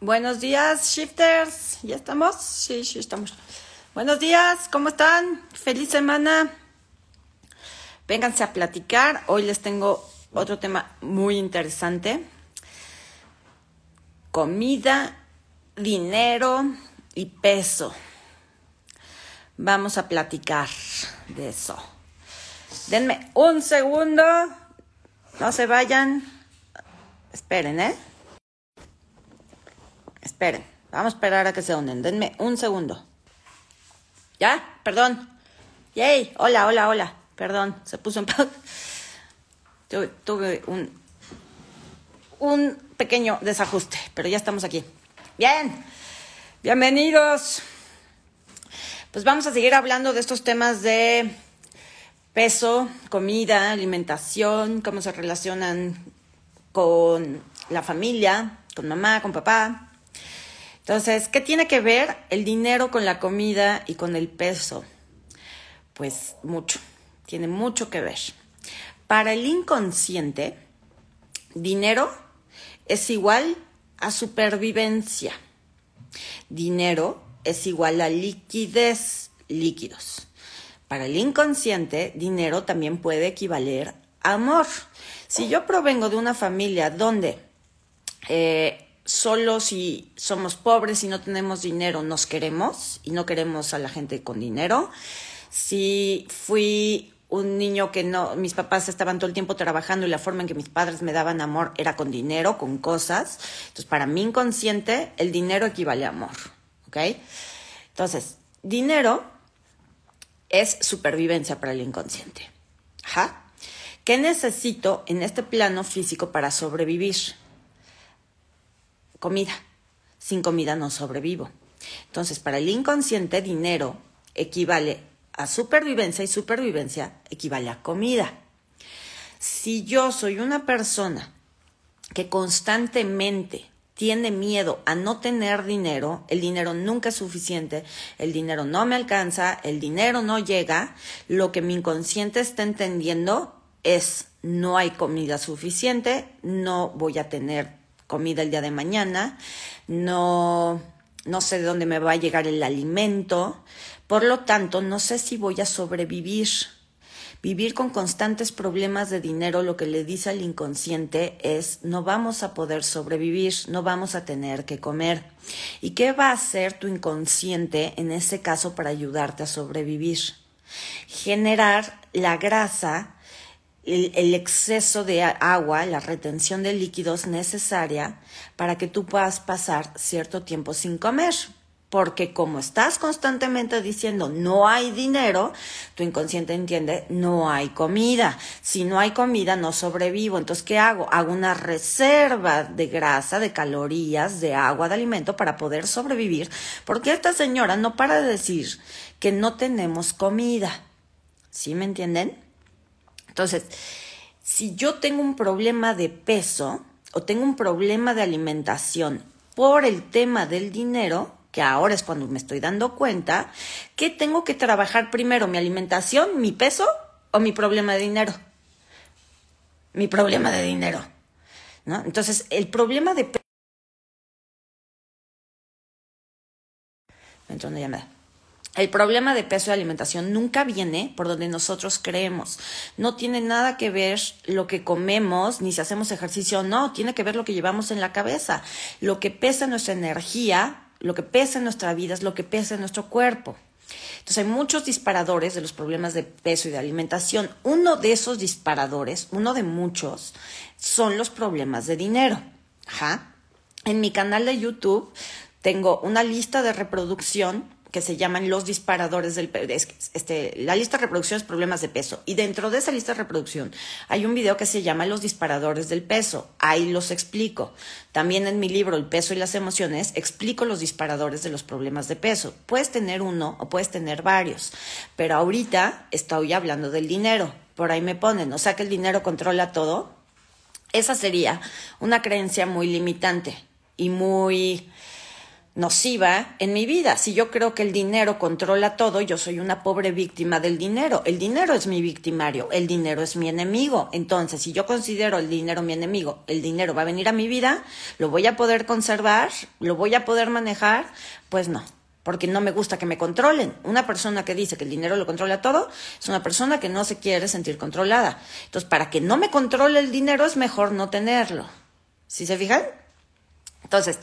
Buenos días, shifters. ¿Ya estamos? Sí, sí, estamos. Buenos días, ¿cómo están? Feliz semana. Vénganse a platicar. Hoy les tengo otro tema muy interesante. Comida, dinero y peso. Vamos a platicar de eso. Denme un segundo. No se vayan. Esperen, ¿eh? Esperen. Vamos a esperar a que se unen. Denme un segundo. ¿Ya? Perdón. Yay. Hola, hola, hola. Perdón. Se puso en. Tuve, tuve un, un pequeño desajuste, pero ya estamos aquí. Bien. Bienvenidos. Pues vamos a seguir hablando de estos temas de peso, comida, alimentación, cómo se relacionan con la familia, con mamá, con papá. Entonces, ¿qué tiene que ver el dinero con la comida y con el peso? Pues mucho, tiene mucho que ver. Para el inconsciente, dinero es igual a supervivencia. Dinero es igual a liquidez, líquidos. Para el inconsciente, dinero también puede equivaler a amor. Si yo provengo de una familia donde eh, solo si somos pobres y no tenemos dinero nos queremos y no queremos a la gente con dinero, si fui un niño que no, mis papás estaban todo el tiempo trabajando y la forma en que mis padres me daban amor era con dinero, con cosas. Entonces, para mi inconsciente, el dinero equivale a amor. ¿Ok? Entonces, dinero es supervivencia para el inconsciente. ¿Qué necesito en este plano físico para sobrevivir? Comida. Sin comida no sobrevivo. Entonces, para el inconsciente, dinero equivale a supervivencia y supervivencia equivale a comida. Si yo soy una persona que constantemente tiene miedo a no tener dinero, el dinero nunca es suficiente, el dinero no me alcanza, el dinero no llega, lo que mi inconsciente está entendiendo es no hay comida suficiente, no voy a tener comida el día de mañana, no, no sé de dónde me va a llegar el alimento, por lo tanto, no sé si voy a sobrevivir. Vivir con constantes problemas de dinero lo que le dice al inconsciente es no vamos a poder sobrevivir, no vamos a tener que comer. ¿Y qué va a hacer tu inconsciente en ese caso para ayudarte a sobrevivir? Generar la grasa, el, el exceso de agua, la retención de líquidos necesaria para que tú puedas pasar cierto tiempo sin comer porque como estás constantemente diciendo no hay dinero, tu inconsciente entiende no hay comida. Si no hay comida, no sobrevivo. Entonces, ¿qué hago? Hago una reserva de grasa, de calorías, de agua, de alimento para poder sobrevivir, porque esta señora no para de decir que no tenemos comida. ¿Sí me entienden? Entonces, si yo tengo un problema de peso o tengo un problema de alimentación por el tema del dinero, que ahora es cuando me estoy dando cuenta, que tengo que trabajar primero mi alimentación, mi peso o mi problema de dinero. Mi problema de dinero. ¿no? Entonces, el problema de peso... Me llamada. El problema de peso y alimentación nunca viene por donde nosotros creemos. No tiene nada que ver lo que comemos, ni si hacemos ejercicio o no. Tiene que ver lo que llevamos en la cabeza. Lo que pesa nuestra energía lo que pesa en nuestra vida es lo que pesa en nuestro cuerpo. Entonces hay muchos disparadores de los problemas de peso y de alimentación. Uno de esos disparadores, uno de muchos, son los problemas de dinero. Ajá. En mi canal de YouTube tengo una lista de reproducción que se llaman los disparadores del este, la lista de reproducción es problemas de peso. Y dentro de esa lista de reproducción hay un video que se llama los disparadores del peso. Ahí los explico. También en mi libro el peso y las emociones explico los disparadores de los problemas de peso. Puedes tener uno o puedes tener varios pero ahorita estoy hablando del dinero. Por ahí me ponen o sea que el dinero controla todo. Esa sería una creencia muy limitante y muy nociva en mi vida. Si yo creo que el dinero controla todo, yo soy una pobre víctima del dinero. El dinero es mi victimario, el dinero es mi enemigo. Entonces, si yo considero el dinero mi enemigo, el dinero va a venir a mi vida, lo voy a poder conservar, lo voy a poder manejar, pues no. Porque no me gusta que me controlen. Una persona que dice que el dinero lo controla todo es una persona que no se quiere sentir controlada. Entonces, para que no me controle el dinero es mejor no tenerlo. ¿Sí se fijan? Entonces,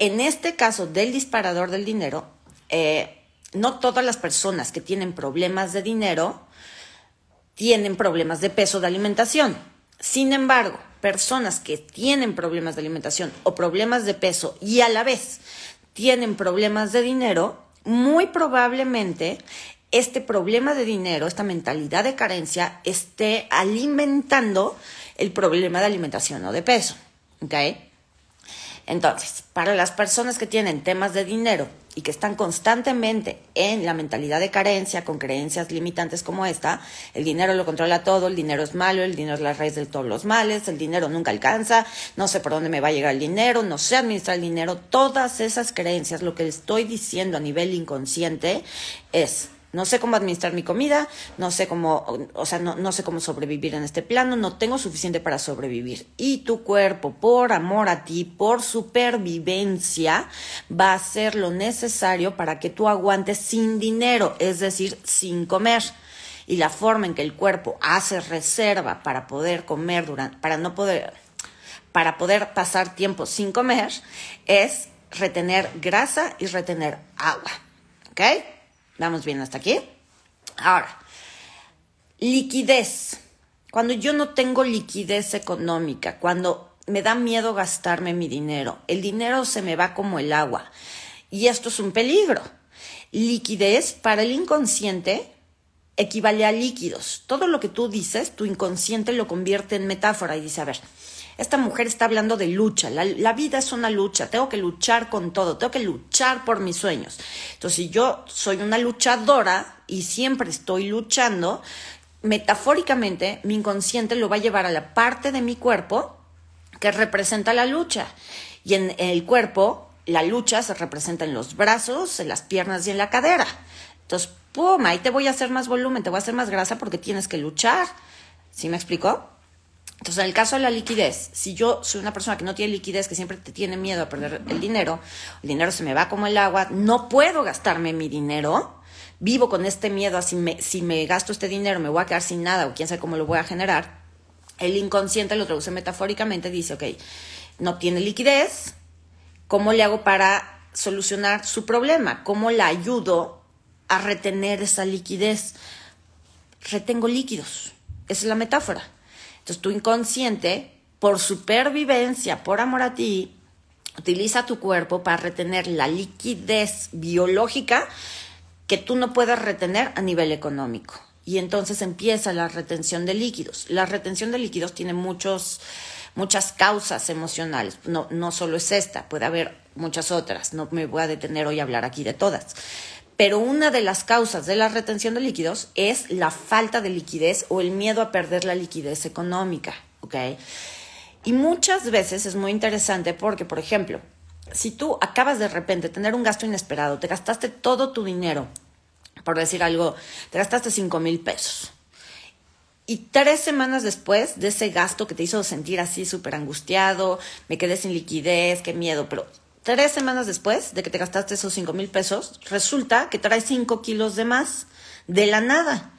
en este caso del disparador del dinero, eh, no todas las personas que tienen problemas de dinero tienen problemas de peso de alimentación. Sin embargo, personas que tienen problemas de alimentación o problemas de peso y a la vez tienen problemas de dinero, muy probablemente este problema de dinero, esta mentalidad de carencia, esté alimentando el problema de alimentación o de peso. ¿okay? Entonces, para las personas que tienen temas de dinero y que están constantemente en la mentalidad de carencia, con creencias limitantes como esta, el dinero lo controla todo, el dinero es malo, el dinero es la raíz de todos los males, el dinero nunca alcanza, no sé por dónde me va a llegar el dinero, no sé administrar el dinero, todas esas creencias, lo que estoy diciendo a nivel inconsciente es no sé cómo administrar mi comida, no sé cómo, o sea, no, no, sé cómo sobrevivir en este plano, no tengo suficiente para sobrevivir. Y tu cuerpo, por amor a ti, por supervivencia, va a hacer lo necesario para que tú aguantes sin dinero, es decir, sin comer. Y la forma en que el cuerpo hace reserva para poder comer durante, para no poder, para poder pasar tiempo sin comer, es retener grasa y retener agua. ¿Ok? Vamos bien hasta aquí. Ahora, liquidez. Cuando yo no tengo liquidez económica, cuando me da miedo gastarme mi dinero, el dinero se me va como el agua. Y esto es un peligro. Liquidez para el inconsciente equivale a líquidos. Todo lo que tú dices, tu inconsciente lo convierte en metáfora y dice, a ver, esta mujer está hablando de lucha, la, vida es una lucha, tengo que luchar con todo, tengo que luchar por mis sueños. Entonces, si yo soy una luchadora y siempre estoy luchando, metafóricamente mi inconsciente lo va a llevar a la parte de mi cuerpo que representa la lucha. Y en el cuerpo, la lucha se representa en los brazos, en las piernas y en la cadera. Entonces, pum, ahí te voy a hacer más volumen, te voy a hacer más grasa porque tienes que luchar. ¿Sí me explico? Entonces, en el caso de la liquidez, si yo soy una persona que no tiene liquidez, que siempre te tiene miedo a perder el dinero, el dinero se me va como el agua, no puedo gastarme mi dinero, vivo con este miedo a si me, si me gasto este dinero me voy a quedar sin nada o quién sabe cómo lo voy a generar, el inconsciente lo traduce metafóricamente, dice, ok, no tiene liquidez, ¿cómo le hago para solucionar su problema? ¿Cómo la ayudo a retener esa liquidez? Retengo líquidos, esa es la metáfora. Entonces tu inconsciente, por supervivencia, por amor a ti, utiliza tu cuerpo para retener la liquidez biológica que tú no puedes retener a nivel económico. Y entonces empieza la retención de líquidos. La retención de líquidos tiene muchos, muchas causas emocionales. No, no solo es esta, puede haber muchas otras. No me voy a detener hoy a hablar aquí de todas. Pero una de las causas de la retención de líquidos es la falta de liquidez o el miedo a perder la liquidez económica, ¿ok? Y muchas veces es muy interesante porque, por ejemplo, si tú acabas de repente tener un gasto inesperado, te gastaste todo tu dinero, por decir algo, te gastaste 5 mil pesos. Y tres semanas después de ese gasto que te hizo sentir así súper angustiado, me quedé sin liquidez, qué miedo, pero Tres semanas después de que te gastaste esos cinco mil pesos, resulta que traes cinco kilos de más de la nada.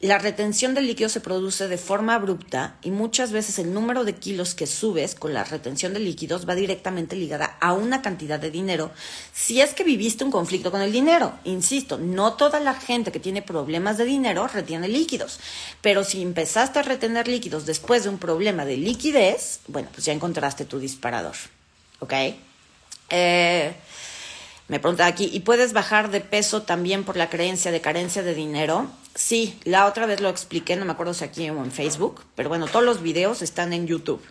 La retención de líquido se produce de forma abrupta y muchas veces el número de kilos que subes con la retención de líquidos va directamente ligada a una cantidad de dinero si es que viviste un conflicto con el dinero. Insisto, no toda la gente que tiene problemas de dinero retiene líquidos, pero si empezaste a retener líquidos después de un problema de liquidez, bueno, pues ya encontraste tu disparador. ¿Ok? Eh, me pregunta aquí, ¿y puedes bajar de peso también por la creencia de carencia de dinero? Sí, la otra vez lo expliqué, no me acuerdo si aquí o en Facebook, pero bueno, todos los videos están en YouTube.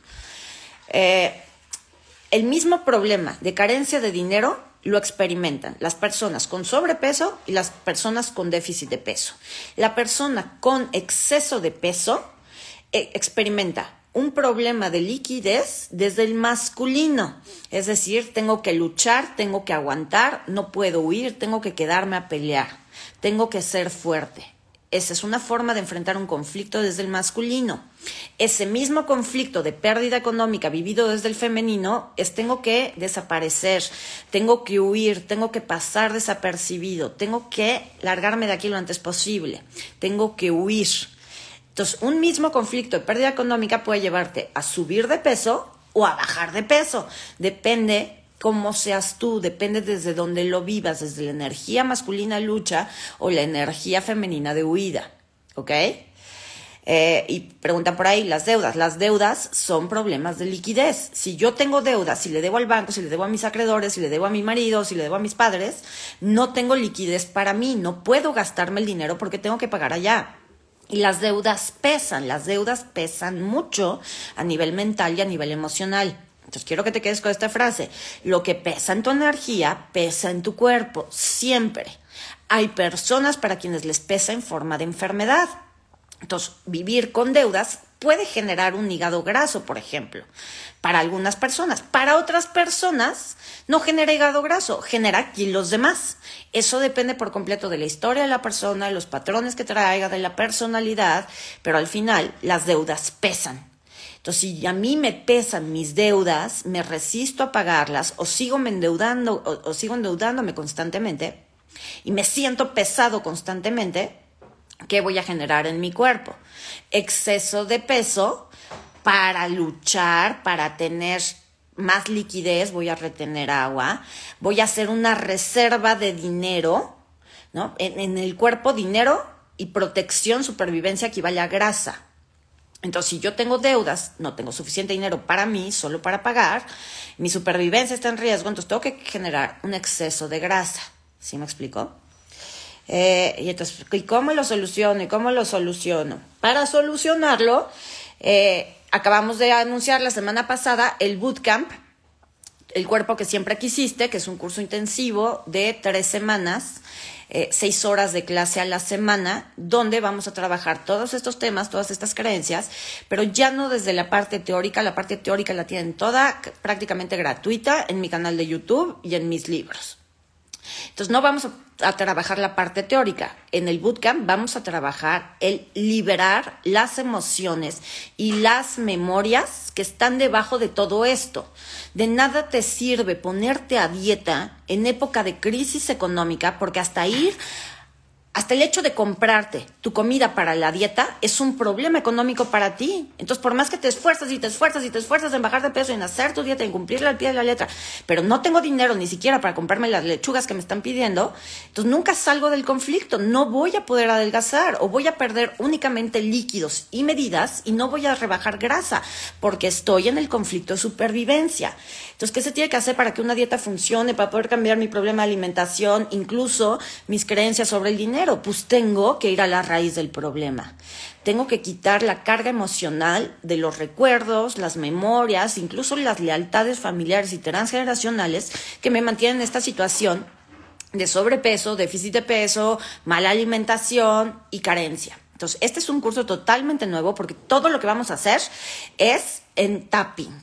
Eh, el mismo problema de carencia de dinero lo experimentan las personas con sobrepeso y las personas con déficit de peso. La persona con exceso de peso eh, experimenta un problema de liquidez desde el masculino. Es decir, tengo que luchar, tengo que aguantar, no puedo huir, tengo que quedarme a pelear, tengo que ser fuerte. Esa es una forma de enfrentar un conflicto desde el masculino. Ese mismo conflicto de pérdida económica vivido desde el femenino es tengo que desaparecer, tengo que huir, tengo que pasar desapercibido, tengo que largarme de aquí lo antes posible, tengo que huir. Entonces, un mismo conflicto de pérdida económica puede llevarte a subir de peso o a bajar de peso. Depende cómo seas tú, depende desde dónde lo vivas, desde la energía masculina lucha o la energía femenina de huida. ¿Ok? Eh, y preguntan por ahí, las deudas. Las deudas son problemas de liquidez. Si yo tengo deudas, si le debo al banco, si le debo a mis acreedores, si le debo a mi marido, si le debo a mis padres, no tengo liquidez para mí. No puedo gastarme el dinero porque tengo que pagar allá. Y las deudas pesan, las deudas pesan mucho a nivel mental y a nivel emocional. Entonces quiero que te quedes con esta frase. Lo que pesa en tu energía, pesa en tu cuerpo, siempre. Hay personas para quienes les pesa en forma de enfermedad. Entonces, vivir con deudas puede generar un hígado graso, por ejemplo, para algunas personas. Para otras personas no genera hígado graso, genera kilos de más. Eso depende por completo de la historia de la persona, de los patrones que traiga, de la personalidad, pero al final las deudas pesan. Entonces, si a mí me pesan mis deudas, me resisto a pagarlas o sigo endeudando o, sigo endeudándome constantemente y me siento pesado constantemente, ¿qué voy a generar en mi cuerpo? Exceso de peso para luchar, para tener más liquidez, voy a retener agua, voy a hacer una reserva de dinero, ¿no? En, el cuerpo dinero y protección, supervivencia equivale a grasa. Entonces, si yo tengo deudas, no tengo suficiente dinero para mí, solo para pagar, mi supervivencia está en riesgo, entonces tengo que generar un exceso de grasa. ¿Sí me explico? Eh, y entonces, ¿y cómo lo soluciono? ¿Y cómo lo soluciono? Para solucionarlo, eh, acabamos de anunciar la semana pasada el bootcamp, el cuerpo que siempre quisiste, que es un curso intensivo de tres semanas eh, seis horas de clase a la semana, donde vamos a trabajar todos estos temas, todas estas creencias, pero ya no desde la parte teórica, la parte teórica la tienen toda prácticamente gratuita en mi canal de YouTube y en mis libros. Entonces no vamos a, trabajar la parte teórica. En el bootcamp vamos a trabajar el liberar las emociones y las memorias que están debajo de todo esto. De nada te sirve ponerte a dieta en época de crisis económica porque hasta ir hasta el hecho de comprarte tu comida para la dieta es un problema económico para ti. Entonces, por más que te esfuerzas y te esfuerzas y te esfuerzas en bajar de peso en hacer tu dieta en cumplirla al pie de la letra, pero no tengo dinero ni siquiera para comprarme las lechugas que me están pidiendo, entonces nunca salgo del conflicto. No voy a poder adelgazar o voy a perder únicamente líquidos y medidas y no voy a rebajar grasa porque estoy en el conflicto de supervivencia. Entonces, ¿qué se tiene que hacer para que una dieta funcione, para poder cambiar mi problema de alimentación, incluso mis creencias sobre el dinero? Pues tengo que ir a la raíz del problema. Tengo que quitar la carga emocional de los recuerdos, las memorias, incluso las lealtades familiares y transgeneracionales que me mantienen en esta situación de sobrepeso, déficit de peso, mala alimentación y carencia. Entonces, este es un curso totalmente nuevo porque todo lo que vamos a hacer es en tapping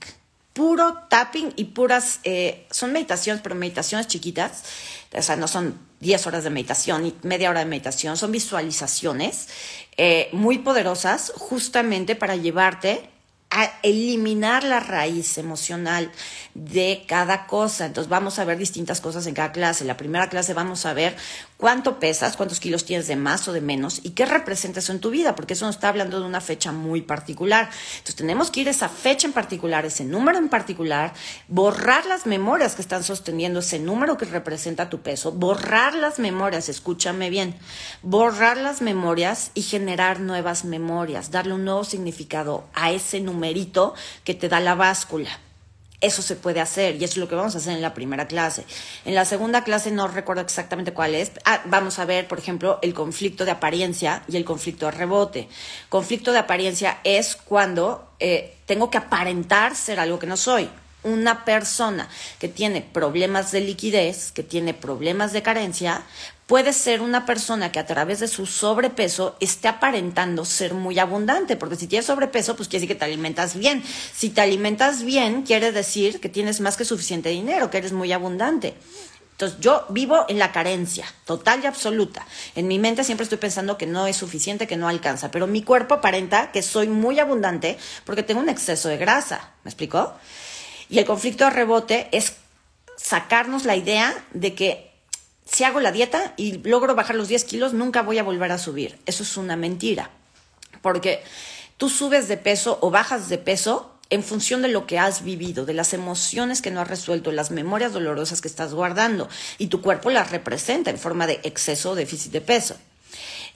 puro tapping y puras, eh, son meditaciones, pero meditaciones chiquitas, o sea, no son 10 horas de meditación y media hora de meditación, son visualizaciones eh, muy poderosas justamente para llevarte a eliminar la raíz emocional de cada cosa. Entonces vamos a ver distintas cosas en cada clase. La primera clase vamos a ver cuánto pesas, cuántos kilos tienes de más o de menos y qué representa eso en tu vida, porque eso nos está hablando de una fecha muy particular. Entonces tenemos que ir a esa fecha en particular, ese número en particular, borrar las memorias que están sosteniendo ese número que representa tu peso, borrar las memorias, escúchame bien, borrar las memorias y generar nuevas memorias, darle un nuevo significado a ese número que te da la báscula. Eso se puede hacer y eso es lo que vamos a hacer en la primera clase. En la segunda clase no recuerdo exactamente cuál es. Ah, vamos a ver, por ejemplo, el conflicto de apariencia y el conflicto de rebote. Conflicto de apariencia es cuando eh, tengo que aparentar ser algo que no soy. una persona que tiene problemas de liquidez, que tiene problemas de carencia, puede ser una persona que a través de su sobrepeso esté aparentando ser muy abundante, porque si tienes sobrepeso, pues quiere decir que te alimentas bien. Si te alimentas bien, quiere decir que tienes más que suficiente dinero, que eres muy abundante. Entonces, yo vivo en la carencia total y absoluta. En mi mente siempre estoy pensando que no es suficiente, que no alcanza, pero mi cuerpo aparenta que soy muy abundante porque tengo un exceso de grasa. ¿Me explicó? Y el conflicto de rebote es sacarnos la idea de que si hago la dieta y logro bajar los 10 kilos, nunca voy a volver a subir. Eso es una mentira. Porque tú subes de peso o bajas de peso en función de lo que has vivido, de las emociones que no has resuelto, las memorias dolorosas que estás guardando. Y tu cuerpo las representa en forma de exceso o déficit de peso.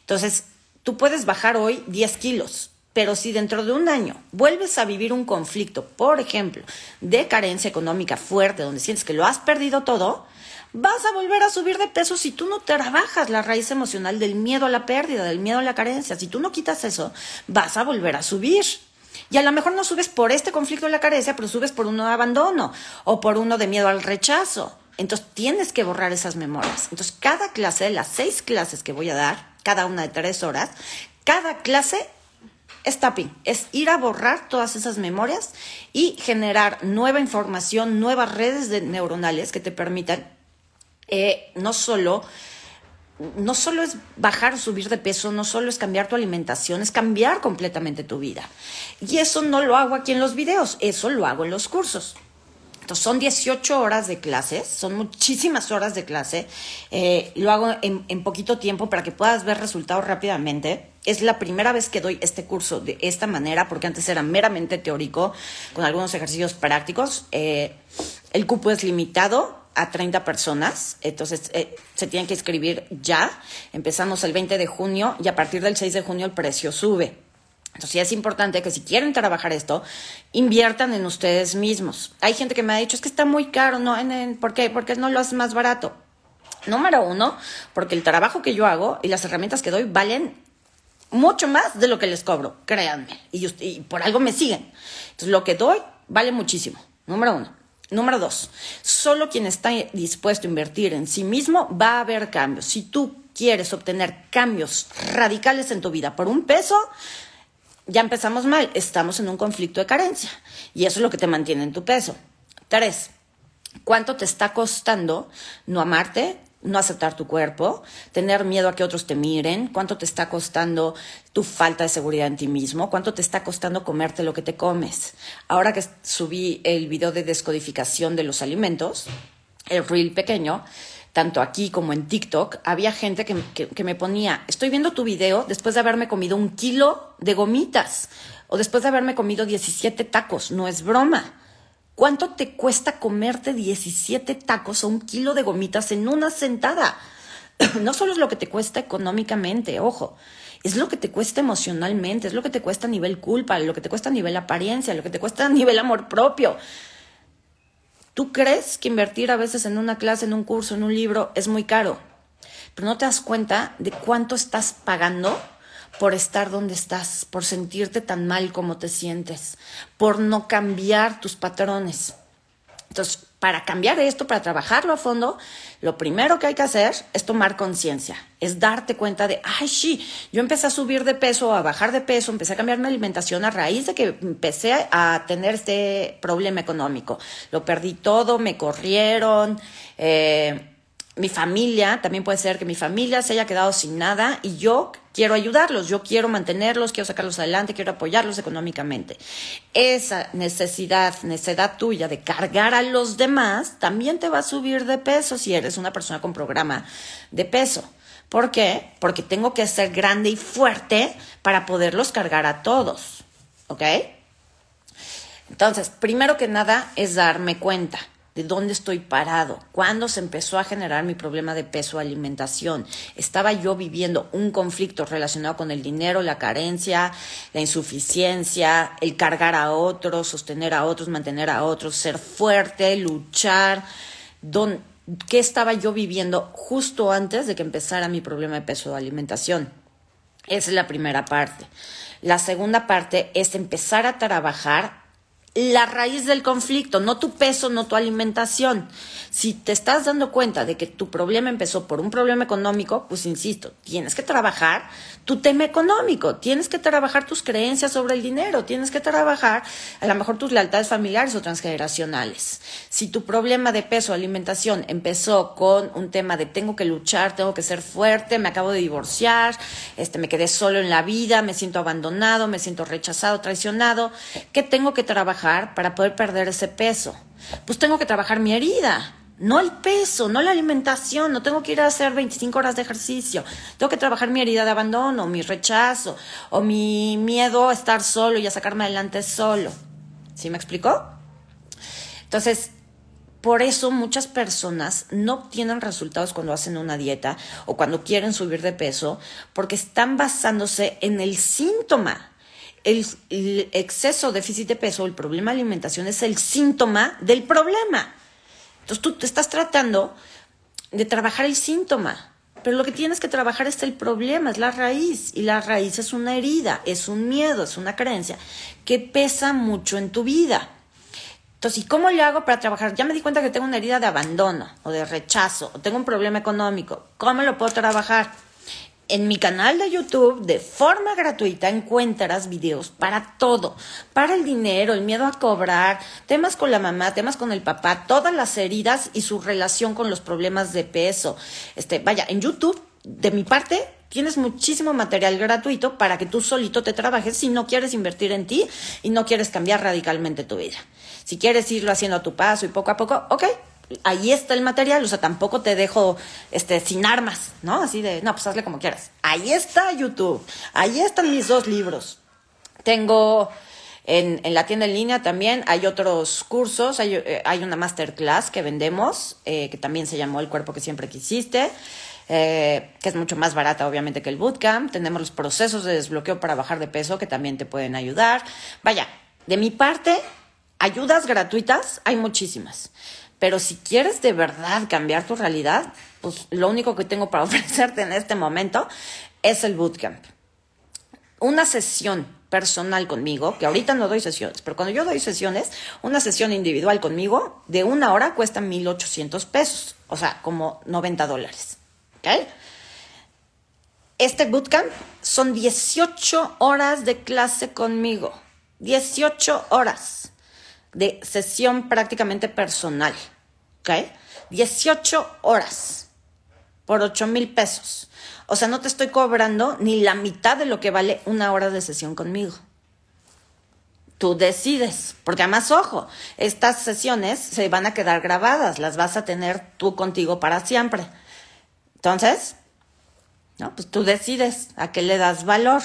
Entonces, tú puedes bajar hoy 10 kilos, pero si dentro de un año vuelves a vivir un conflicto, por ejemplo, de carencia económica fuerte, donde sientes que lo has perdido todo, vas a volver a subir de peso si tú no trabajas la raíz emocional del miedo a la pérdida, del miedo a la carencia. Si tú no quitas eso, vas a volver a subir. Y a lo mejor no subes por este conflicto de la carencia, pero subes por uno de abandono o por uno de miedo al rechazo. Entonces tienes que borrar esas memorias. Entonces cada clase, de las seis clases que voy a dar, cada una de tres horas, cada clase es tapping, es ir a borrar todas esas memorias y generar nueva información, nuevas redes de neuronales que te permitan eh, no solo no solo es bajar o subir de peso, no solo es cambiar tu alimentación, es cambiar completamente tu vida. Y eso no lo hago aquí en los videos, eso lo hago en los cursos. Entonces son 18 horas de clases, son muchísimas horas de clase. Eh, lo hago en, poquito tiempo para que puedas ver resultados rápidamente. Es la primera vez que doy este curso de esta manera, porque antes era meramente teórico, con algunos ejercicios prácticos. Eh, el cupo es limitado, a 30 personas, entonces eh, se tienen que inscribir ya. Empezamos el 20 de junio y a partir del 6 de junio el precio sube. Entonces es importante que si quieren trabajar esto, inviertan en ustedes mismos. Hay gente que me ha dicho, es que está muy caro, ¿no? ¿Por qué? Porque no lo haces más barato. Número uno, porque el trabajo que yo hago y las herramientas que doy valen mucho más de lo que les cobro, créanme. Y, y por algo me siguen. Entonces lo que doy vale muchísimo. Número uno. Número dos, solo quien está dispuesto a invertir en sí mismo va a haber cambios. Si tú quieres obtener cambios radicales en tu vida por un peso, ya empezamos mal, estamos en un conflicto de carencia y eso es lo que te mantiene en tu peso. Tres, ¿cuánto te está costando no amarte, no aceptar tu cuerpo, tener miedo a que otros te miren, cuánto te está costando tu falta de seguridad en ti mismo, cuánto te está costando comerte lo que te comes. Ahora que subí el video de descodificación de los alimentos, el reel pequeño, tanto aquí como en TikTok, había gente que, que, me ponía, estoy viendo tu video después de haberme comido un kilo de gomitas o después de haberme comido 17 tacos, no es broma. ¿Cuánto te cuesta comerte 17 tacos o un kilo de gomitas en una sentada? No solo es lo que te cuesta económicamente, ojo, es lo que te cuesta emocionalmente, es lo que te cuesta a nivel culpa, lo que te cuesta a nivel apariencia, lo que te cuesta a nivel amor propio. ¿Tú crees que invertir a veces en una clase, en un curso, en un libro es muy caro? Pero no te das cuenta de cuánto estás pagando por estar donde estás, por sentirte tan mal como te sientes, por no cambiar tus patrones. Entonces, para cambiar esto, para trabajarlo a fondo, lo primero que hay que hacer es tomar conciencia, es darte cuenta de, ay, sí, yo empecé a subir de peso, a bajar de peso, empecé a cambiar mi alimentación a raíz de que empecé a tener este problema económico. Lo perdí todo, me corrieron. Eh, mi familia, también puede ser que mi familia se haya quedado sin nada y yo quiero ayudarlos, yo quiero mantenerlos, quiero sacarlos adelante, quiero apoyarlos económicamente. Esa necesidad, necesidad tuya de cargar a los demás, también te va a subir de peso si eres una persona con programa de peso. ¿Por qué? Porque tengo que ser grande y fuerte para poderlos cargar a todos. ¿Ok? Entonces, primero que nada es darme cuenta de dónde estoy parado, cuándo se empezó a generar mi problema de peso alimentación. Estaba yo viviendo un conflicto relacionado con el dinero, la carencia, la insuficiencia, el cargar a otros, sostener a otros, mantener a otros, ser fuerte, luchar. ¿Qué estaba yo viviendo justo antes de que empezara mi problema de peso de alimentación? Esa es la primera parte. La segunda parte es empezar a trabajar la raíz del conflicto, no tu peso, no tu alimentación. Si te estás dando cuenta de que tu problema empezó por un problema económico, pues insisto, tienes que trabajar tu tema económico, tienes que trabajar tus creencias sobre el dinero, tienes que trabajar a lo mejor tus lealtades familiares o transgeneracionales. Si tu problema de peso, alimentación empezó con un tema de tengo que luchar, tengo que ser fuerte, me acabo de divorciar, este me quedé solo en la vida, me siento abandonado, me siento rechazado, traicionado, ¿qué tengo que para poder perder ese peso? Pues tengo que trabajar mi herida no el peso, no la alimentación, no tengo que ir a hacer 25 horas de ejercicio, tengo que trabajar mi herida de abandono, mi rechazo o mi miedo a estar solo y a sacarme adelante solo. ¿Sí me explicó? Entonces, por eso muchas personas no obtienen resultados cuando hacen una dieta o cuando quieren subir de peso porque están basándose en el síntoma. El, el exceso déficit de peso, el problema de alimentación es el síntoma del problema. Entonces tú te estás tratando de trabajar el síntoma, pero lo que tienes que trabajar es el problema, es la raíz, y la raíz es una herida, es un miedo, es una creencia que pesa mucho en tu vida. Entonces, ¿y cómo le hago para trabajar? Ya me di cuenta que tengo una herida de abandono o de rechazo, o tengo un problema económico. ¿Cómo lo puedo trabajar? En mi canal de YouTube, de forma gratuita, encuentras videos para todo, para el dinero, el miedo a cobrar, temas con la mamá, temas con el papá, todas las heridas y su relación con los problemas de peso. Este, vaya, en YouTube, de mi parte, tienes muchísimo material gratuito para que tú solito te trabajes si no quieres invertir en ti y no quieres cambiar radicalmente tu vida. Si quieres irlo haciendo a tu paso y poco a poco, ok, ahí está el material, o sea, tampoco te dejo este sin armas, ¿no? Así de, no, pues hazle como quieras. Ahí está YouTube, ahí están mis dos libros. Tengo en, en la tienda en línea también, hay otros cursos, hay, eh, hay una masterclass que vendemos, eh, que también se llamó El cuerpo que siempre quisiste. Eh, que es mucho más barata obviamente que el bootcamp. Tenemos los procesos de desbloqueo para bajar de peso que también te pueden ayudar. Vaya, de mi parte, ayudas gratuitas hay muchísimas. Pero si quieres de verdad cambiar tu realidad, pues lo único que tengo para ofrecerte en este momento es el bootcamp. Una sesión personal conmigo, que ahorita no doy sesiones, pero cuando yo doy sesiones, una sesión individual conmigo de una hora cuesta 1.800 pesos, o sea, como 90 dólares. Este bootcamp son 18 horas de clase conmigo, 18 horas de sesión prácticamente personal. ¿Ok? 18 horas por 8 mil pesos. O sea, no te estoy cobrando ni la mitad de lo que vale una hora de sesión conmigo. Tú decides, porque además, ojo, estas sesiones se van a quedar grabadas, las vas a tener tú contigo para siempre. Entonces, ¿no? Pues tú decides a qué le das valor.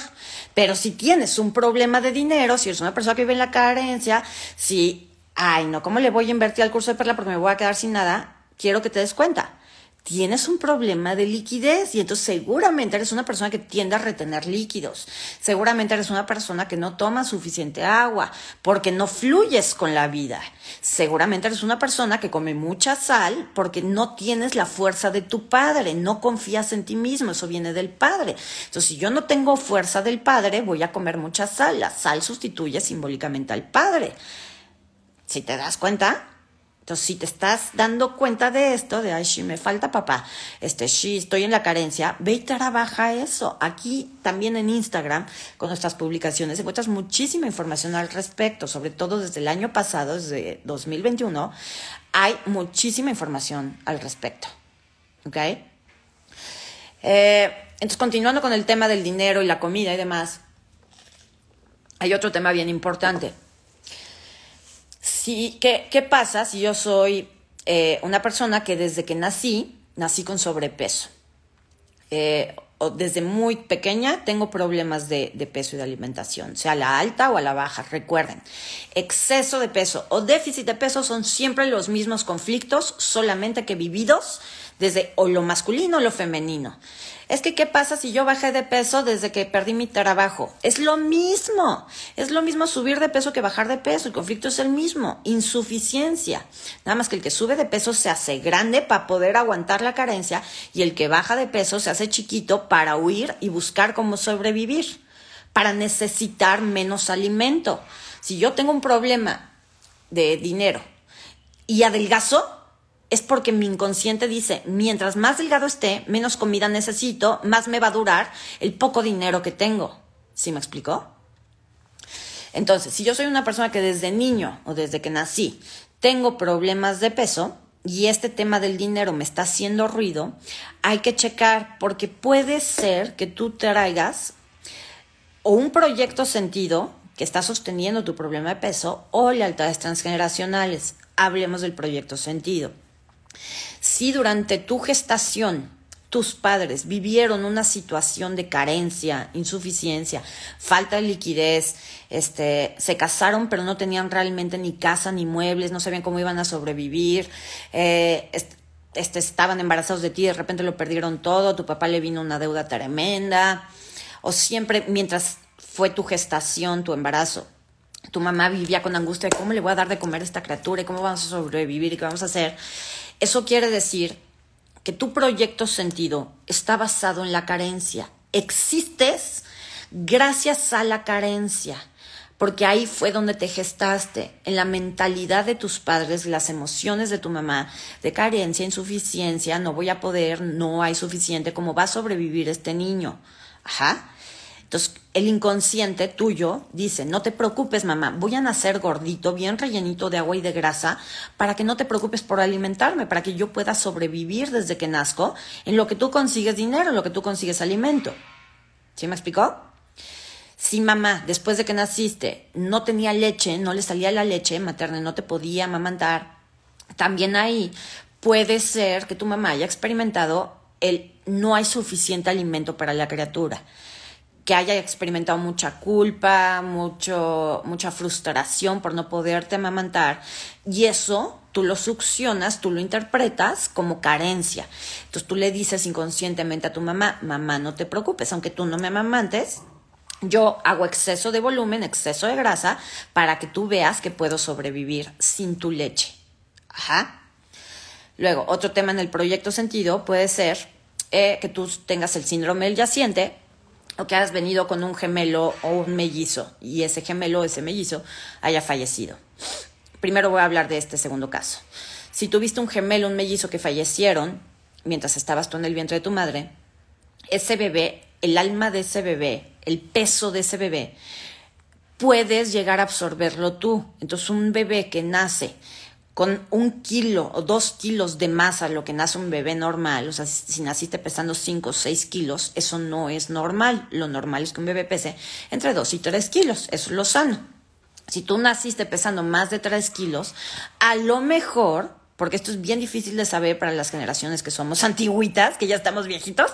Pero si tienes un problema de dinero, si eres una persona que vive en la carencia, si, ay, no, ¿cómo le voy a invertir al curso de perla porque me voy a quedar sin nada? Quiero que te des cuenta tienes un problema de liquidez y entonces seguramente eres una persona que tiende a retener líquidos. Seguramente eres una persona que no toma suficiente agua porque no fluyes con la vida. Seguramente eres una persona que come mucha sal porque no tienes la fuerza de tu padre, no confías en ti mismo, eso viene del padre. Entonces, si yo no tengo fuerza del padre, voy a comer mucha sal. La sal sustituye simbólicamente al padre. Si te das cuenta, si te estás dando cuenta de esto, de, ay, sí, me falta papá, este, sí, estoy en la carencia, ve y trabaja eso. Aquí también en Instagram, con nuestras publicaciones, encuentras muchísima información al respecto, sobre todo desde el año pasado, desde 2021, hay muchísima información al respecto. ¿Ok? Eh, entonces, continuando con el tema del dinero y la comida y demás, hay otro tema bien importante ¿qué, ¿qué, pasa si yo soy eh, una persona que desde que nací, nací con sobrepeso? Eh, o desde muy pequeña tengo problemas de, de, peso y de alimentación, sea a la alta o a la baja. Recuerden, exceso de peso o déficit de peso son siempre los mismos conflictos, solamente que vividos desde o lo masculino o lo femenino. Es que, ¿qué pasa si yo bajé de peso desde que perdí mi trabajo? Es lo mismo. Es lo mismo subir de peso que bajar de peso. El conflicto es el mismo. Insuficiencia. Nada más que el que sube de peso se hace grande para poder aguantar la carencia y el que baja de peso se hace chiquito para huir y buscar cómo sobrevivir, para necesitar menos alimento. Si yo tengo un problema de dinero y adelgazo, es porque mi inconsciente dice, mientras más delgado esté, menos comida necesito, más me va a durar el poco dinero que tengo. ¿Sí me explicó? Entonces, si yo soy una persona que desde niño o desde que nací tengo problemas de peso y este tema del dinero me está haciendo ruido, hay que checar porque puede ser que tú traigas o un proyecto sentido que está sosteniendo tu problema de peso o lealtades transgeneracionales. Hablemos del proyecto sentido. Si durante tu gestación tus padres vivieron una situación de carencia, insuficiencia, falta de liquidez, este, se casaron pero no tenían realmente ni casa ni muebles, no sabían cómo iban a sobrevivir, eh, este, estaban embarazados de ti, de repente lo perdieron todo, tu papá le vino una deuda tremenda, o siempre mientras fue tu gestación, tu embarazo, tu mamá vivía con angustia de cómo le voy a dar de comer a esta criatura y cómo vamos a sobrevivir y qué vamos a hacer. Eso quiere decir que tu proyecto sentido está basado en la carencia. Existes gracias a la carencia, porque ahí fue donde te gestaste, en la mentalidad de tus padres, las emociones de tu mamá, de carencia, insuficiencia, no voy a poder, no hay suficiente, ¿cómo va a sobrevivir este niño? Ajá. Entonces, el inconsciente tuyo dice, no te preocupes, mamá, voy a nacer gordito, bien rellenito de agua y de grasa, para que no te preocupes por alimentarme, para que yo pueda sobrevivir desde que nazco en lo que tú consigues dinero, en lo que tú consigues alimento. ¿Sí me explicó? Si mamá, después de que naciste, no tenía leche, no le salía la leche materna, no te podía amamantar, también ahí puede ser que tu mamá haya experimentado el no hay suficiente alimento para la criatura que haya experimentado mucha culpa, mucho, mucha frustración por no poderte amamantar. Y eso tú lo succionas, tú lo interpretas como carencia. Entonces tú le dices inconscientemente a tu mamá, mamá, no te preocupes, aunque tú no me amamantes, yo hago exceso de volumen, exceso de grasa, para que tú veas que puedo sobrevivir sin tu leche. Ajá. Luego, otro tema en el proyecto sentido puede ser eh, que tú tengas el síndrome del yaciente, o que has venido con un gemelo o un mellizo y ese gemelo ese mellizo haya fallecido. Primero voy a hablar de este segundo caso. Si tuviste un gemelo, un mellizo que fallecieron mientras estabas tú en el vientre de tu madre, ese bebé, el alma de ese bebé, el peso de ese bebé, puedes llegar a absorberlo tú. Entonces un bebé que nace con un kilo o dos kilos de masa, lo que nace un bebé normal, o sea, si, naciste pesando cinco o seis kilos, eso no es normal. Lo normal es que un bebé pese entre dos y tres kilos, eso es lo sano. Si tú naciste pesando más de tres kilos, a lo mejor, porque esto es bien difícil de saber para las generaciones que somos antiguitas, que ya estamos viejitos,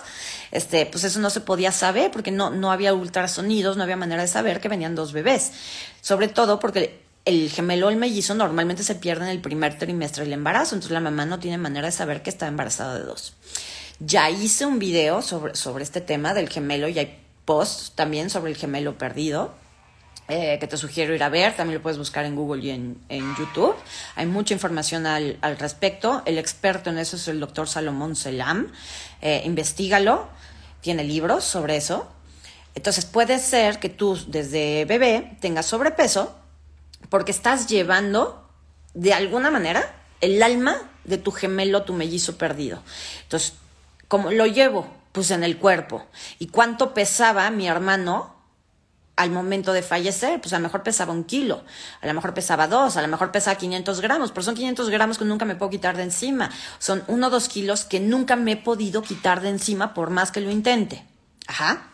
este, pues eso no se podía saber porque no, no había ultrasonidos, no había manera de saber que venían dos bebés. Sobre todo porque el gemelo o el mellizo normalmente se pierde en el primer trimestre del embarazo, entonces la mamá no tiene manera de saber que está embarazada de dos. Ya hice un video sobre, sobre este tema del gemelo y hay posts también sobre el gemelo perdido. Eh, que te sugiero ir a ver, también lo puedes buscar en Google y en, YouTube. Hay mucha información al, respecto. El experto en eso es el doctor Salomón Selam. Eh, investígalo, tiene libros sobre eso. Entonces puede ser que tú desde bebé tengas sobrepeso porque estás llevando de alguna manera el alma de tu gemelo, tu mellizo perdido. Entonces, ¿cómo lo llevo? Pues en el cuerpo. ¿Y cuánto pesaba mi hermano al momento de fallecer? Pues a lo mejor pesaba un kilo, a lo mejor pesaba dos, a lo mejor pesaba 500 gramos, pero son 500 gramos que nunca me puedo quitar de encima. Son uno o dos kilos que nunca me he podido quitar de encima por más que lo intente. Ajá.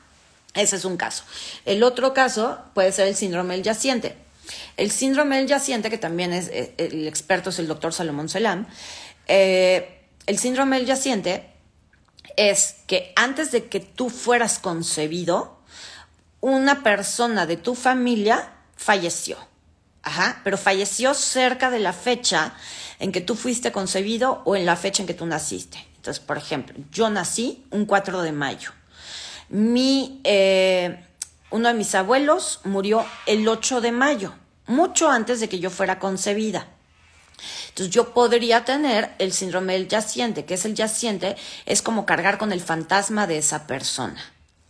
Ese es un caso. El otro caso puede ser el síndrome del yaciente. El síndrome del yaciente, que también es eh, el experto es el doctor Salomón Selam, eh, el síndrome del yaciente es que antes de que tú fueras concebido, una persona de tu familia falleció. Ajá, pero falleció cerca de la fecha en que tú fuiste concebido o en la fecha en que tú naciste. Entonces, por ejemplo, yo nací un 4 de mayo. Mi, eh, uno de mis abuelos murió el 8 de mayo mucho antes de que yo fuera concebida. Entonces yo podría tener el síndrome del yaciente, que es el yaciente, es como cargar con el fantasma de esa persona.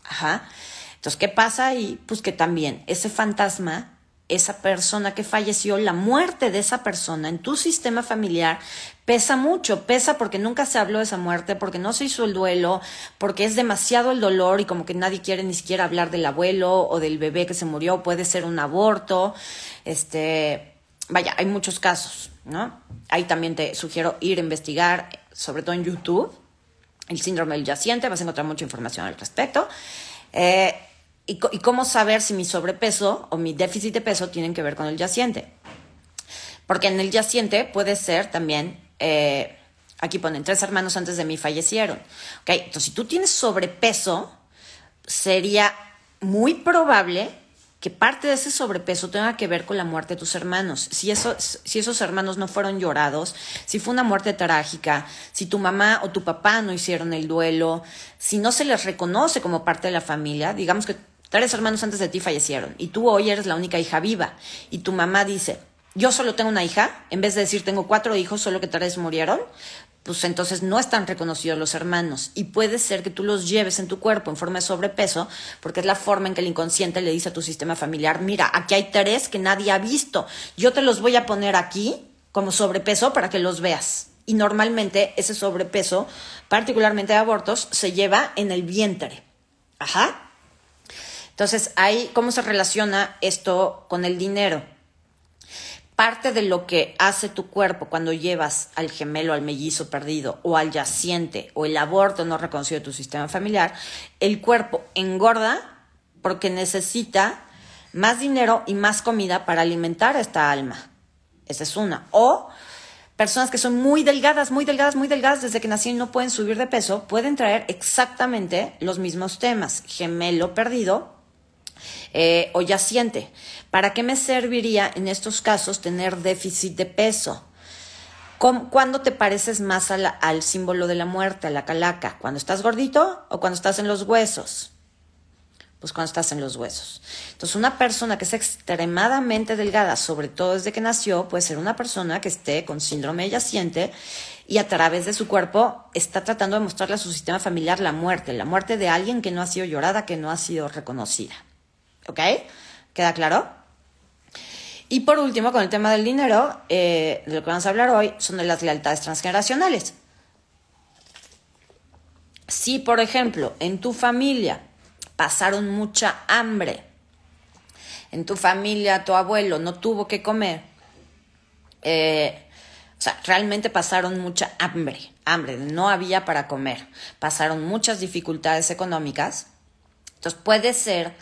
Ajá. Entonces, ¿qué pasa ahí? Pues que también ese fantasma esa persona que falleció, la muerte de esa persona en tu sistema familiar pesa mucho, pesa porque nunca se habló de esa muerte, porque no se hizo el duelo, porque es demasiado el dolor y como que nadie quiere ni siquiera hablar del abuelo o del bebé que se murió, puede ser un aborto, este, vaya, hay muchos casos, ¿no? Ahí también te sugiero ir a investigar, sobre todo en YouTube, el síndrome del yaciente, vas a encontrar mucha información al respecto. Eh, y, cómo saber si mi sobrepeso o mi déficit de peso tienen que ver con el yaciente. Porque en el yaciente puede ser también, eh, aquí ponen, tres hermanos antes de mí fallecieron. Okay, entonces, si tú tienes sobrepeso, sería muy probable que parte de ese sobrepeso tenga que ver con la muerte de tus hermanos. Si, eso, si esos hermanos no fueron llorados, si fue una muerte trágica, si tu mamá o tu papá no hicieron el duelo, si no se les reconoce como parte de la familia, digamos que tres hermanos antes de ti fallecieron y tú hoy eres la única hija viva y tu mamá dice, yo solo tengo una hija, en vez de decir tengo cuatro hijos, solo que tres murieron, pues entonces no están reconocidos los hermanos y puede ser que tú los lleves en tu cuerpo en forma de sobrepeso porque es la forma en que el inconsciente le dice a tu sistema familiar, mira, aquí hay tres que nadie ha visto, yo te los voy a poner aquí como sobrepeso para que los veas. Y normalmente ese sobrepeso, particularmente de abortos, se lleva en el vientre. Ajá. Entonces, ahí, ¿cómo se relaciona esto con el dinero? parte de lo que hace tu cuerpo cuando llevas al gemelo, al mellizo perdido o al yaciente o el aborto no reconocido de tu sistema familiar, el cuerpo engorda porque necesita más dinero y más comida para alimentar a esta alma. Esa es una. O personas que son muy delgadas, muy delgadas, muy delgadas desde que nacieron y no pueden subir de peso, pueden traer exactamente los mismos temas. Gemelo perdido eh, o yaciente. ¿Para qué me serviría en estos casos tener déficit de peso? ¿Cuándo te pareces más al símbolo de la muerte, a la calaca? ¿Cuando estás gordito o cuando estás en los huesos? Pues cuando estás en los huesos. Entonces, una persona que es extremadamente delgada, sobre todo desde que nació, puede ser una persona que esté con síndrome yaciente y a través de su cuerpo está tratando de mostrarle a su sistema familiar la muerte, la muerte de alguien que no ha sido llorada, que no ha sido reconocida. ¿Ok? ¿Queda claro? Y por último, con el tema del dinero, eh, de lo que vamos a hablar hoy, son de las lealtades transgeneracionales. Si, por ejemplo, en tu familia pasaron mucha hambre, en tu familia tu abuelo no tuvo que comer, eh, o sea, realmente pasaron mucha hambre, hambre, no había para comer, pasaron muchas dificultades económicas, entonces puede ser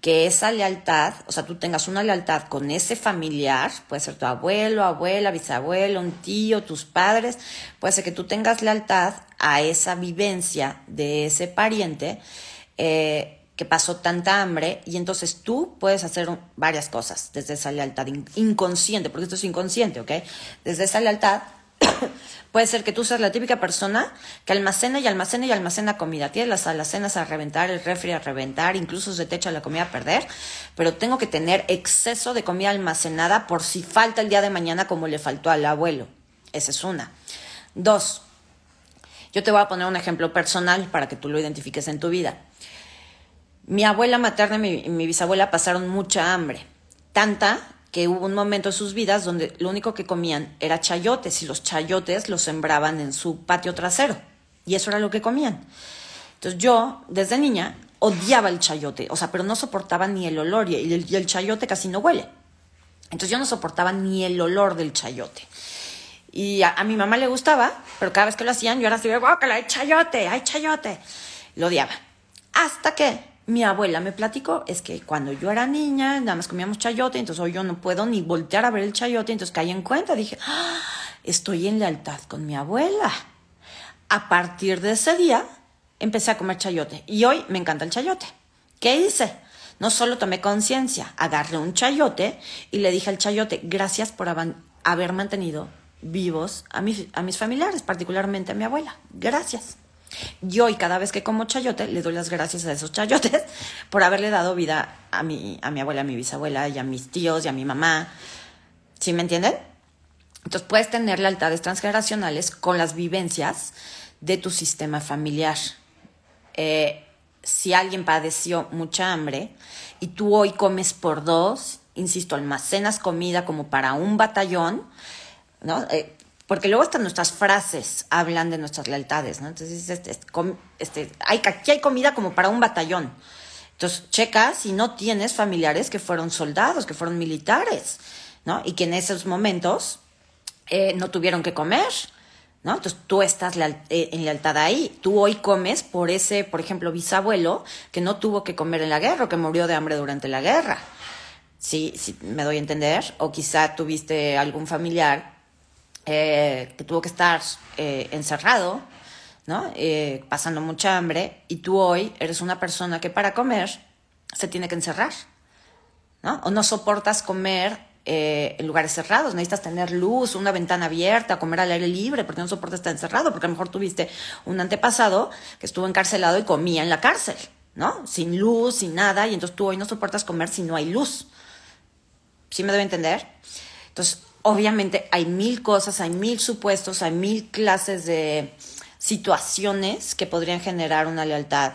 que esa lealtad, o sea, tú tengas una lealtad con ese familiar, puede ser tu abuelo, abuela, bisabuelo, un tío, tus padres, puede ser que tú tengas lealtad a esa vivencia de ese pariente eh, que pasó tanta hambre y entonces tú puedes hacer varias cosas desde esa lealtad inconsciente, porque esto es inconsciente, ¿ok? Desde esa lealtad Puede ser que tú seas la típica persona que almacena y almacena y almacena comida. Tienes las alacenas a reventar, el refri a reventar, incluso se te echa la comida a perder, pero tengo que tener exceso de comida almacenada por si falta el día de mañana como le faltó al abuelo. Esa es una. Dos, yo te voy a poner un ejemplo personal para que tú lo identifiques en tu vida. Mi abuela materna y mi, mi bisabuela pasaron mucha hambre. Tanta que hubo un momento en sus vidas donde lo único que comían era chayotes y los chayotes los sembraban en su patio trasero y eso era lo que comían. Entonces yo, desde niña, odiaba el chayote, o sea, pero no soportaba ni el olor y el, chayote casi no huele. Entonces yo no soportaba ni el olor del chayote. Y a, mi mamá le gustaba, pero cada vez que lo hacían yo era así, que hay chayote, hay chayote! Lo odiaba. Hasta que mi abuela me platicó es que cuando yo era niña, nada más comíamos chayote, entonces hoy yo no puedo ni voltear a ver el chayote, entonces caí en cuenta, dije, ¡Ah! estoy en lealtad con mi abuela. A partir de ese día, empecé a comer chayote y hoy me encanta el chayote. ¿Qué hice? No solo tomé conciencia, agarré un chayote y le dije al chayote, gracias por haber mantenido vivos a mis, a mis familiares, particularmente a mi abuela. Gracias. Yo y cada vez que como chayote le doy las gracias a esos chayotes por haberle dado vida a mi, a mi abuela, a mi bisabuela y a mis tíos y a mi mamá. ¿Sí me entienden? Entonces puedes tener lealtades transgeneracionales con las vivencias de tu sistema familiar. Eh, si alguien padeció mucha hambre y tú hoy comes por dos insisto, almacenas comida como para un batallón, ¿no? Eh, porque luego hasta nuestras frases hablan de nuestras lealtades, ¿no? Entonces, este, este, este, hay, aquí hay comida como para un batallón. Entonces, checa si no tienes familiares que fueron soldados, que fueron militares, ¿no? Y que en esos momentos eh, no tuvieron que comer, ¿no? Entonces, tú estás eh, en lealtad ahí. Tú hoy comes por ese, por ejemplo, bisabuelo que no tuvo que comer en la guerra o que murió de hambre durante la guerra. Sí, sí, me doy a entender. O quizá tuviste algún familiar eh, que tuvo que estar eh, encerrado, ¿no? Eh, pasando mucha hambre, y tú hoy eres una persona que para comer se tiene que encerrar, ¿no? O no soportas comer en lugares cerrados, necesitas tener luz, una ventana abierta, comer al aire libre, porque no soportas estar encerrado, porque a lo mejor tuviste un antepasado que estuvo encarcelado y comía en la cárcel, ¿no? Sin luz, sin nada, y entonces tú hoy no soportas comer si no hay luz. ¿Sí me debe entender? Entonces, obviamente hay mil cosas, hay mil supuestos, hay mil clases de situaciones que podrían generar una lealtad.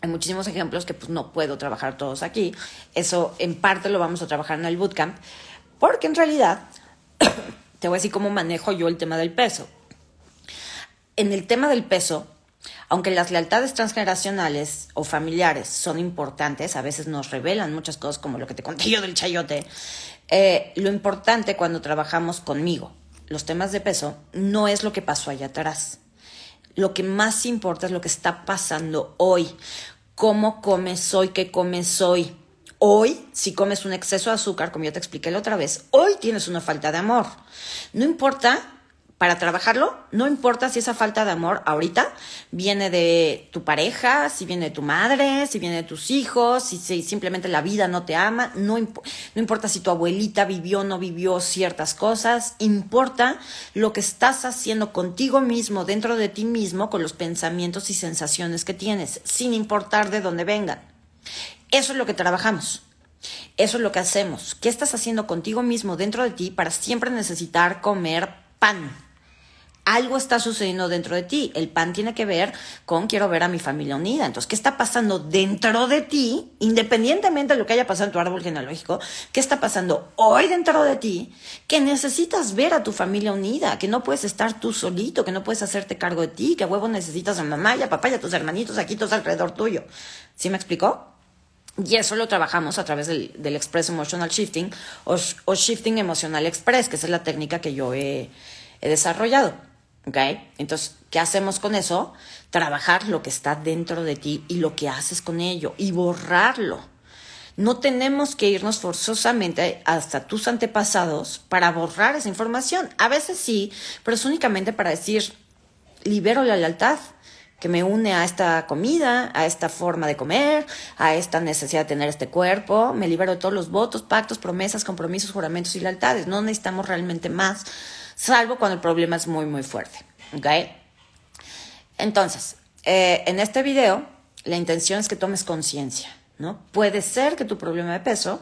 Hay muchísimos ejemplos que pues no puedo trabajar todos aquí. Eso en parte lo vamos a trabajar en el bootcamp, porque en realidad te voy a decir cómo manejo yo el tema del peso. En el tema del peso, aunque las lealtades transgeneracionales o familiares son importantes, a veces nos revelan muchas cosas como lo que te conté yo del chayote, eh, lo importante cuando trabajamos conmigo, los temas de peso, no es lo que pasó allá atrás. Lo que más importa es lo que está pasando hoy. ¿Cómo comes hoy? ¿Qué comes hoy? Hoy, si comes un exceso de azúcar, como ya te expliqué la otra vez, hoy tienes una falta de amor. No importa para trabajarlo, no importa si esa falta de amor ahorita viene de tu pareja, si viene de tu madre, si viene de tus hijos, si, simplemente la vida no te ama, no, no importa si tu abuelita vivió o no vivió ciertas cosas, importa lo que estás haciendo contigo mismo, dentro de ti mismo, con los pensamientos y sensaciones que tienes, sin importar de dónde vengan. Eso es lo que trabajamos. Eso es lo que hacemos. ¿Qué estás haciendo contigo mismo dentro de ti para siempre necesitar comer pan? Algo está sucediendo dentro de ti. El pan tiene que ver con quiero ver a mi familia unida. Entonces, ¿qué está pasando dentro de ti, independientemente de lo que haya pasado en tu árbol genealógico? ¿Qué está pasando hoy dentro de ti que necesitas ver a tu familia unida? Que no puedes estar tú solito, que no puedes hacerte cargo de ti, que a huevo necesitas a mamá y a papá y a tus hermanitos aquí todos alrededor tuyo. ¿Sí me explicó? Y eso lo trabajamos a través del, Express Emotional Shifting o, Shifting Emocional Express, que es la técnica que yo he desarrollado. ¿Ok? Entonces, ¿qué hacemos con eso? Trabajar lo que está dentro de ti y lo que haces con ello y borrarlo. No tenemos que irnos forzosamente hasta tus antepasados para borrar esa información. A veces sí, pero es únicamente para decir, libero la lealtad que me une a esta comida, a esta forma de comer, a esta necesidad de tener este cuerpo, me libero de todos los votos, pactos, promesas, compromisos, juramentos y lealtades. No necesitamos realmente más salvo cuando el problema es muy, muy fuerte. ¿Ok? Entonces, eh, en este video, la intención es que tomes conciencia, ¿no? Puede ser que tu problema de peso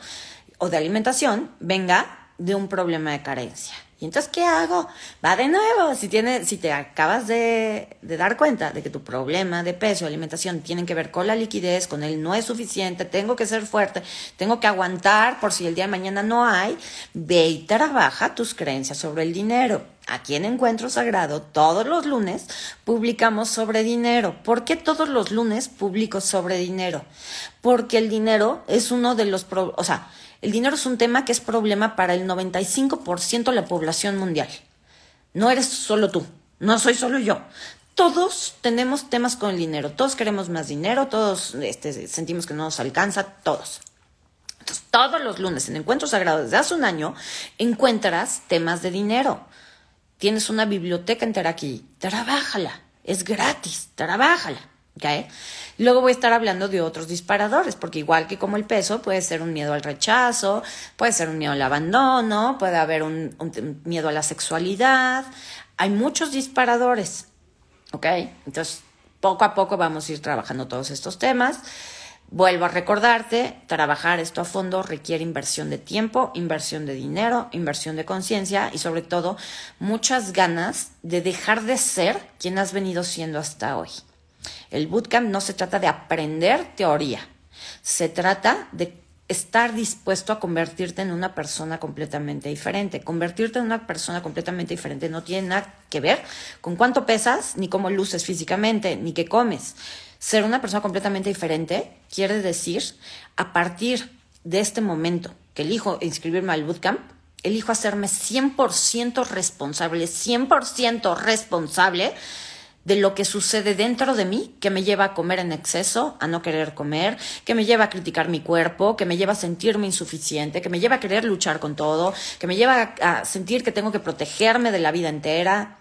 o de alimentación venga de un problema de carencia. Y entonces, ¿qué hago? Va de nuevo. Si, tiene, si te acabas de, de, dar cuenta de que tu problema de peso, alimentación, tienen que ver con la liquidez, con el no es suficiente, tengo que ser fuerte, tengo que aguantar por si el día de mañana no hay, ve y trabaja tus creencias sobre el dinero. Aquí en Encuentro Sagrado, todos los lunes publicamos sobre dinero. ¿Por qué todos los lunes publico sobre dinero? Porque el dinero es uno de los, o sea, el dinero es un tema que es problema para el 95% de la población mundial. No eres solo tú, no soy solo yo. Todos tenemos temas con el dinero, todos queremos más dinero, todos este, sentimos que no nos alcanza, todos. Entonces, todos los lunes en Encuentro Sagrado desde hace un año encuentras temas de dinero. Tienes una biblioteca entera aquí, trabájala, es gratis, trabájala. ¿Okay? Luego voy a estar hablando de otros disparadores, porque igual que como el peso, puede ser un miedo al rechazo, puede ser un miedo al abandono, puede haber un, miedo a la sexualidad. Hay muchos disparadores, ¿ok? Entonces, poco a poco vamos a ir trabajando todos estos temas. Vuelvo a recordarte, trabajar esto a fondo requiere inversión de tiempo, inversión de dinero, inversión de conciencia y sobre todo muchas ganas de dejar de ser quien has venido siendo hasta hoy. El bootcamp no se trata de aprender teoría, se trata de estar dispuesto a convertirte en una persona completamente diferente. Convertirte en una persona completamente diferente no tiene nada que ver con cuánto pesas, ni cómo luces físicamente, ni qué comes. Ser una persona completamente diferente quiere decir, a partir de este momento que elijo inscribirme al bootcamp, elijo hacerme 100% responsable, 100% responsable de lo que sucede dentro de mí que me lleva a comer en exceso, a no querer comer, que me lleva a criticar mi cuerpo, que me lleva a sentirme insuficiente, que me lleva a querer luchar con todo, que me lleva a, sentir que tengo que protegerme de la vida entera.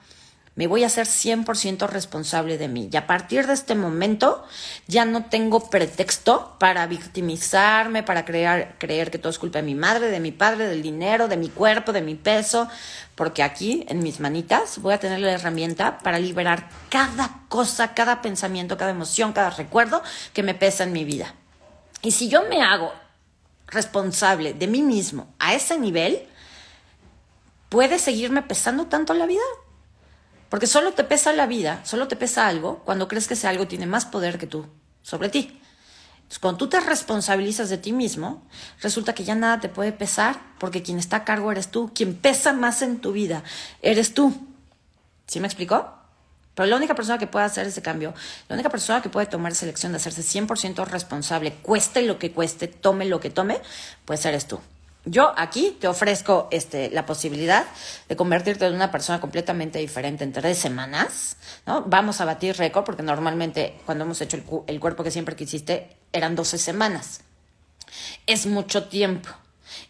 Me voy a ser 100% responsable de mí. Y a partir de este momento ya no tengo pretexto para victimizarme, para creer, creer que todo es culpa de mi madre, de mi padre, del dinero, de mi cuerpo, de mi peso. Porque aquí, en mis manitas, voy a tener la herramienta para liberar cada cosa, cada pensamiento, cada emoción, cada recuerdo que me pesa en mi vida. Y si yo me hago responsable de mí mismo a ese nivel, ¿puede seguirme pesando tanto la vida? Porque solo te pesa la vida, solo te pesa algo cuando crees que ese algo tiene más poder que tú sobre ti. Entonces, cuando tú te responsabilizas de ti mismo, resulta que ya nada te puede pesar porque quien está a cargo eres tú, quien pesa más en tu vida eres tú. ¿Sí me explicó? Pero la única persona que puede hacer ese cambio, la única persona que puede tomar esa elección de hacerse 100% responsable, cueste lo que cueste, tome lo que tome, pues eres tú. Yo aquí te ofrezco este, la posibilidad de convertirte en una persona completamente diferente en tres semanas, ¿no? Vamos a batir récord porque normalmente cuando hemos hecho el, cuerpo que siempre quisiste eran 12 semanas. Es mucho tiempo,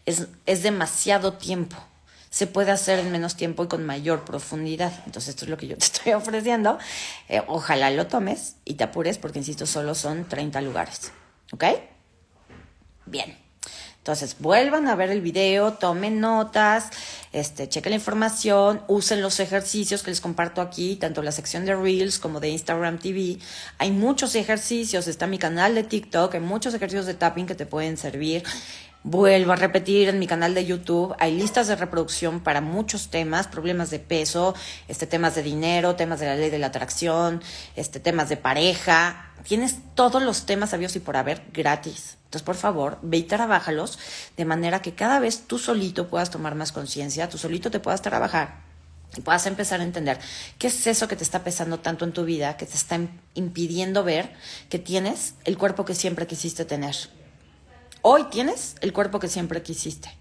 es, es demasiado tiempo. Se puede hacer en menos tiempo y con mayor profundidad. Entonces esto es lo que yo te estoy ofreciendo. Eh, ojalá lo tomes y te apures porque, insisto, solo son 30 lugares. ¿Ok? Bien. Entonces, vuelvan a ver el video, tomen notas, este, chequen la información, usen los ejercicios que les comparto aquí, tanto la sección de Reels como de Instagram TV. Hay muchos ejercicios, está mi canal de TikTok, hay muchos ejercicios de tapping que te pueden servir. Vuelvo a repetir en mi canal de YouTube, hay listas de reproducción para muchos temas, problemas de peso, este, temas de dinero, temas de la ley de la atracción, este, temas de pareja. Tienes todos los temas sabios y por haber gratis. Entonces, por favor, ve y trabájalos de manera que cada vez tú solito puedas tomar más conciencia, tú solito te puedas trabajar y puedas empezar a entender qué es eso que te está pesando tanto en tu vida, que te está impidiendo ver que tienes el cuerpo que siempre quisiste tener. Hoy tienes el cuerpo que siempre quisiste.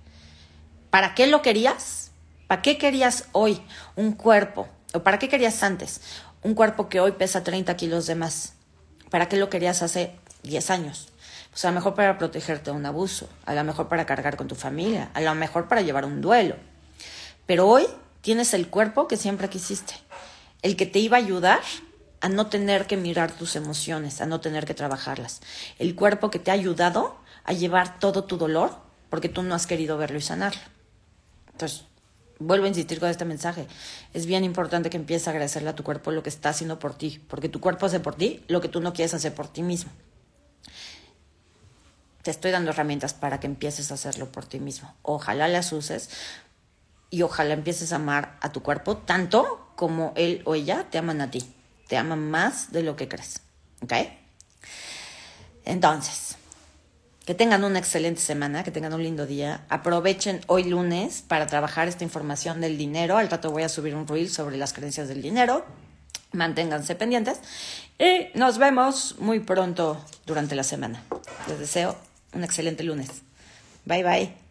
¿Para qué lo querías? ¿Para qué querías hoy un cuerpo? ¿O para qué querías antes un cuerpo que hoy pesa 30 kilos de más? ¿Para qué lo querías hace 10 años? Pues a lo mejor para protegerte de un abuso, a lo mejor para cargar con tu familia, a lo mejor para llevar un duelo. Pero hoy tienes el cuerpo que siempre quisiste, el que te iba a ayudar a no tener que mirar tus emociones, a no tener que trabajarlas. El cuerpo que te ha ayudado a llevar todo tu dolor porque tú no has querido verlo y sanarlo. Entonces, vuelvo a insistir con este mensaje. Es bien importante que empieces a agradecerle a tu cuerpo lo que está haciendo por ti, porque tu cuerpo hace por ti lo que tú no quieres hacer por ti mismo te estoy dando herramientas para que empieces a hacerlo por ti mismo. Ojalá las uses y ojalá empieces a amar a tu cuerpo tanto como él o ella te aman a ti. Te aman más de lo que crees. ¿Ok? Entonces, que tengan una excelente semana, que tengan un lindo día. Aprovechen hoy lunes para trabajar esta información del dinero. Al rato voy a subir un reel sobre las creencias del dinero. Manténganse pendientes y nos vemos muy pronto durante la semana. Les deseo un excelente lunes. Bye bye.